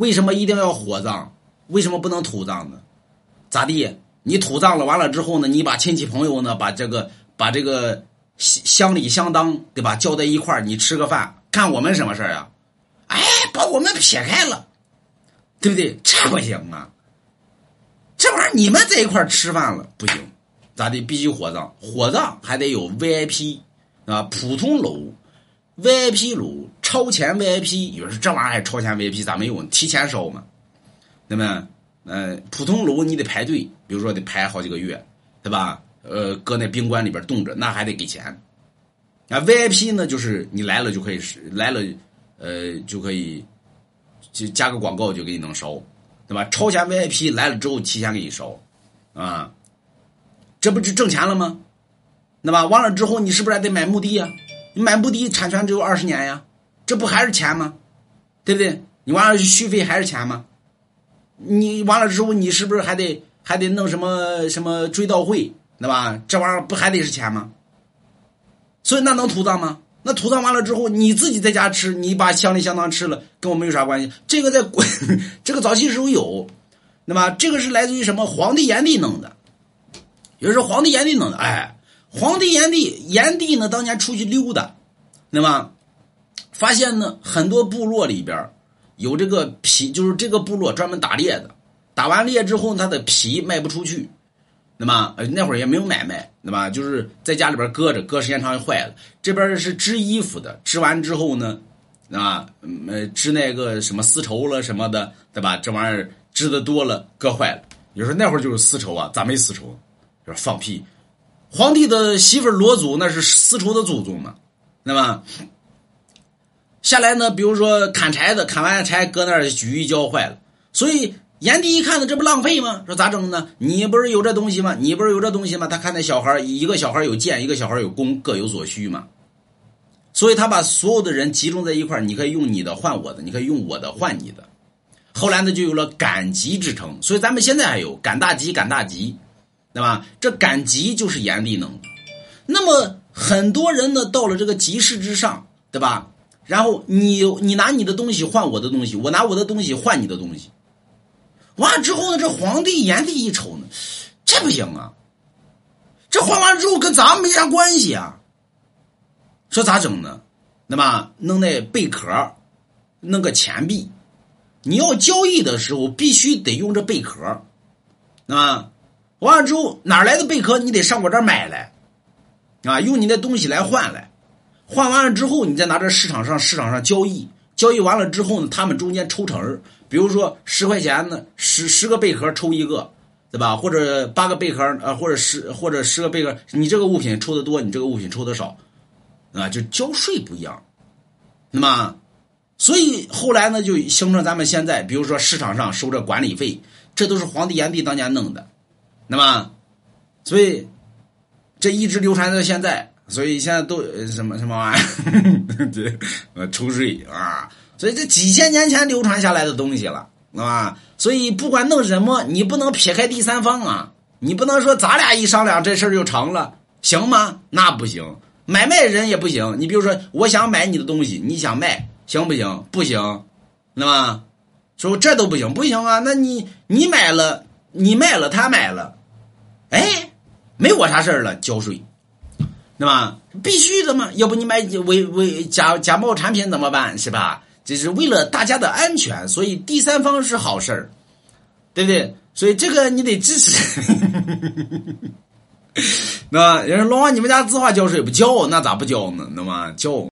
为什么一定要火葬？为什么不能土葬呢？咋地？你土葬了，完了之后呢？你把亲戚朋友呢，把这个把这个乡里乡当，对吧？叫在一块儿，你吃个饭，干我们什么事儿呀？哎，把我们撇开了，对不对？这不行啊！这玩意儿你们在一块儿吃饭了不行，咋的？必须火葬，火葬还得有 VIP 啊，普通楼、VIP 楼、超前 VIP，有人说这玩意儿还超前 VIP 咋没有？提前烧嘛？那么，呃，普通炉你得排队，比如说得排好几个月，对吧？呃，搁那宾馆里边冻着，那还得给钱。啊，VIP 呢，就是你来了就可以来了，呃，就可以就加个广告就给你能烧，对吧？超前 VIP 来了之后提前给你烧，啊，这不就挣钱了吗？那吧？完了之后你是不是还得买墓地呀？你买墓地产权只有二十年呀，这不还是钱吗？对不对？你完了续费还是钱吗？你完了之后，你是不是还得还得弄什么什么追悼会，对吧？这玩意儿不还得是钱吗？所以那能土葬吗？那土葬完了之后，你自己在家吃，你把乡里乡当吃了，跟我们有啥关系？这个在国，这个早期时候有，对吧？这个是来自于什么？皇帝炎帝弄的，有人说皇帝炎帝弄的，哎，皇帝炎帝炎帝呢，当年出去溜达，那么？发现呢，很多部落里边。有这个皮，就是这个部落专门打猎的，打完猎之后，他的皮卖不出去，那么那会儿也没有买卖，对吧？就是在家里边搁着，搁时间长就坏了。这边是织衣服的，织完之后呢，啊，呃，织那个什么丝绸了什么的，对吧？这玩意儿织的多了，搁坏了。有时候那会儿就是丝绸啊，咋没丝绸？就是放屁！皇帝的媳妇罗祖那是丝绸的祖宗嘛，那么。下来呢，比如说砍柴的，砍完柴搁那儿举一浇坏了，所以炎帝一看呢，这不浪费吗？说咋整呢？你不是有这东西吗？你不是有这东西吗？他看那小孩一个小孩有剑，一个小孩有弓，各有所需嘛。所以他把所有的人集中在一块你可以用你的换我的，你可以用我的换你的。后来呢，就有了赶集之称。所以咱们现在还有赶大集，赶大集，对吧？这赶集就是炎帝能。那么很多人呢，到了这个集市之上，对吧？然后你你拿你的东西换我的东西，我拿我的东西换你的东西。完了之后呢，这皇帝炎帝一瞅呢，这不行啊！这换完之后跟咱们没啥关系啊。说咋整呢？那么弄那贝壳，弄个钱币。你要交易的时候必须得用这贝壳，啊，完了之后哪来的贝壳？你得上我这儿买来，啊，用你的东西来换来。换完了之后，你再拿着市场上市场上交易，交易完了之后呢，他们中间抽成比如说十块钱呢，十十个贝壳抽一个，对吧？或者八个贝壳啊，或者十或者十个贝壳，你这个物品抽的多，你这个物品抽的少，啊，就交税不一样。那么，所以后来呢，就形成咱们现在，比如说市场上收这管理费，这都是皇帝炎帝当年弄的。那么，所以这一直流传到现在。所以现在都什么什么玩意儿，这呃抽税啊，所以这几千年前流传下来的东西了，啊，所以不管弄什么，你不能撇开第三方啊，你不能说咱俩一商量这事儿就成了，行吗？那不行，买卖人也不行。你比如说，我想买你的东西，你想卖，行不行？不行，那么说这都不行，不行啊？那你你买了，你卖了，他买了，哎，没我啥事儿了，交税。对吧？必须的嘛，要不你买伪伪假假冒产品怎么办？是吧？这是为了大家的安全，所以第三方是好事儿，对不对？所以这个你得支持。那人家龙王，你们家字画交税不交？那咋不交呢？那么交。